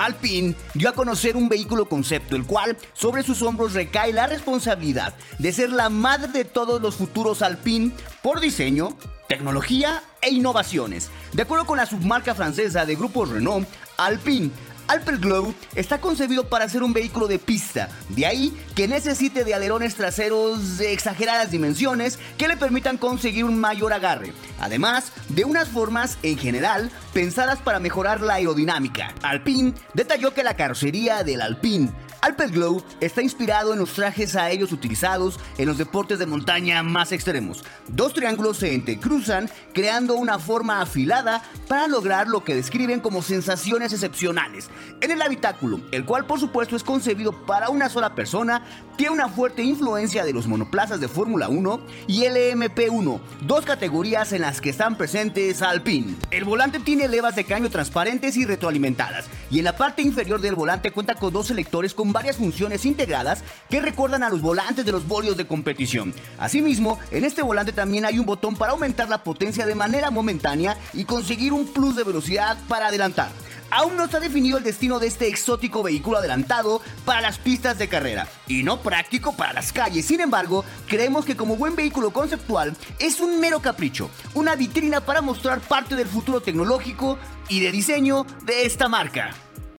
Alpine dio a conocer un vehículo concepto, el cual sobre sus hombros recae la responsabilidad de ser la madre de todos los futuros Alpine por diseño, tecnología e innovaciones. De acuerdo con la submarca francesa de Grupo Renault, Alpine Glow está concebido para ser un vehículo de pista, de ahí que necesite de alerones traseros de exageradas dimensiones que le permitan conseguir un mayor agarre, además de unas formas en general pensadas para mejorar la aerodinámica. Alpine detalló que la carrocería del Alpine Glow está inspirado en los trajes aéreos utilizados en los deportes de montaña más extremos. Dos triángulos se entrecruzan creando una forma afilada para lograr lo que describen como sensaciones excepcionales. En el habitáculo, el cual por supuesto es concebido para una sola persona, tiene una fuerte influencia de los monoplazas de Fórmula 1 y LMP1, dos categorías en las que están presentes Alpine. El volante tiene levas de caño transparentes y retroalimentadas, y en la parte inferior del volante cuenta con dos selectores con varias funciones integradas que recuerdan a los volantes de los bolios de competición. Asimismo, en este volante también hay un botón para aumentar la potencia de manera momentánea y conseguir un plus de velocidad para adelantar. Aún no está definido el destino de este exótico vehículo adelantado para las pistas de carrera y no práctico para las calles. Sin embargo, creemos que como buen vehículo conceptual es un mero capricho, una vitrina para mostrar parte del futuro tecnológico y de diseño de esta marca.